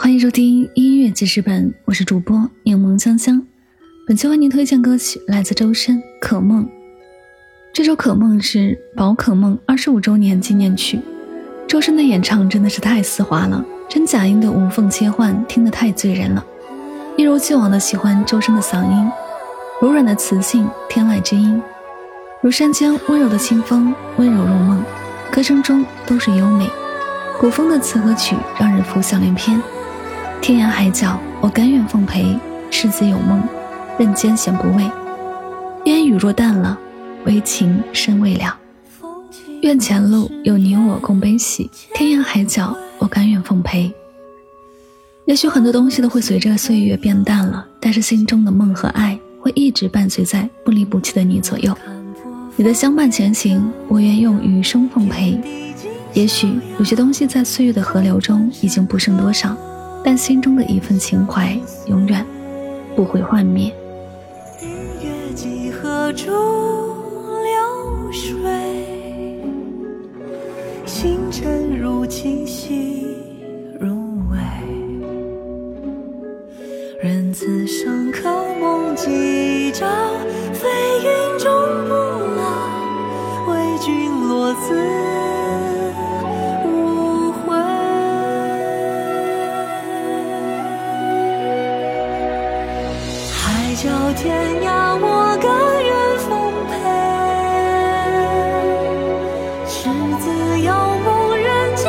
欢迎收听音乐记事本，我是主播柠檬香香。本期为您推荐歌曲来自周深《可梦》。这首《可梦》是宝可梦二十五周年纪念曲。周深的演唱真的是太丝滑了，真假音的无缝切换，听得太醉人了。一如既往的喜欢周深的嗓音，柔软的磁性，天籁之音，如山间温柔的清风，温柔入梦。歌声中都是优美，古风的词和曲让人浮想联翩。天涯海角，我甘愿奉陪。世子有梦，人间闲不畏。烟雨若淡了，唯情深未了。愿前路有你我共悲喜。天涯海角，我甘愿奉陪。也许很多东西都会随着岁月变淡了，但是心中的梦和爱会一直伴随在不离不弃的你左右。你的相伴前行，我愿用余生奉陪。也许有些东西在岁月的河流中已经不剩多少。但心中的一份情怀永远不会幻灭。日月几何中流水星辰如清溪如微人此生可梦几朝飞云中不老为君落子叫天涯，我甘愿奉陪。世子遥梦，人间